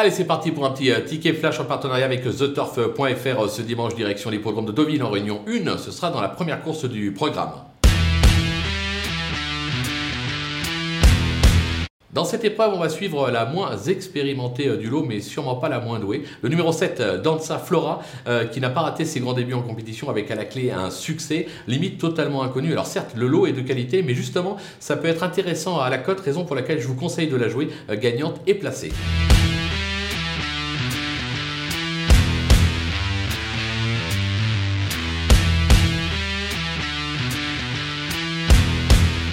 Allez, c'est parti pour un petit euh, ticket flash en partenariat avec TheTurf.fr euh, ce dimanche, direction l'hippodrome de Deauville en Réunion 1. Ce sera dans la première course du programme. Dans cette épreuve, on va suivre la moins expérimentée euh, du lot, mais sûrement pas la moins douée. Le numéro 7, euh, Danza Flora, qui n'a pas raté ses grands débuts en compétition avec à la clé un succès, limite totalement inconnu. Alors certes, le lot est de qualité, mais justement, ça peut être intéressant à la cote, raison pour laquelle je vous conseille de la jouer gagnante et placée.